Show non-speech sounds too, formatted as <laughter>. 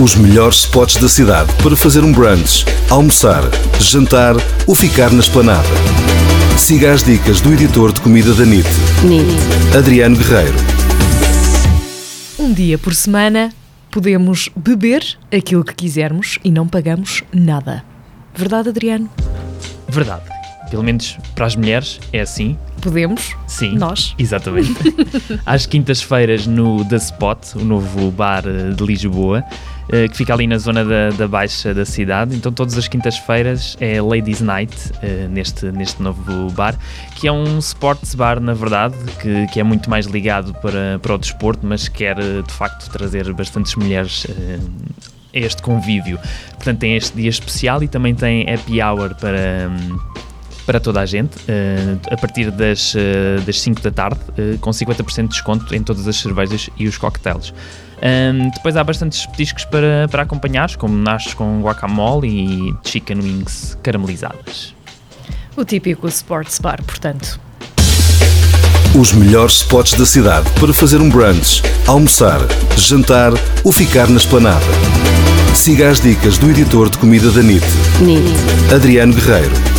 Os melhores spots da cidade para fazer um brunch, almoçar, jantar ou ficar na esplanada. Siga as dicas do editor de comida da NIT, NIT. Adriano Guerreiro. Um dia por semana podemos beber aquilo que quisermos e não pagamos nada. Verdade, Adriano? Verdade. Pelo menos para as mulheres é assim. Podemos? Sim. Nós? Exatamente. <laughs> Às quintas-feiras no The Spot, o novo bar eh, de Lisboa, eh, que fica ali na zona da, da Baixa da cidade. Então, todas as quintas-feiras é Ladies Night eh, neste, neste novo bar, que é um sports bar, na verdade, que, que é muito mais ligado para, para o desporto, mas quer de facto trazer bastantes mulheres a este convívio. Portanto, tem este dia especial e também tem happy hour para. Para toda a gente, uh, a partir das, uh, das 5 da tarde, uh, com 50% de desconto em todas as cervejas e os cocktails. Um, depois há bastantes petiscos para, para acompanhar, como nachos com guacamole e chicken wings caramelizadas. O típico sports bar, portanto. Os melhores spots da cidade para fazer um brunch, almoçar, jantar ou ficar na esplanada. Siga as dicas do editor de comida da NIT, NIT. Adriano Guerreiro.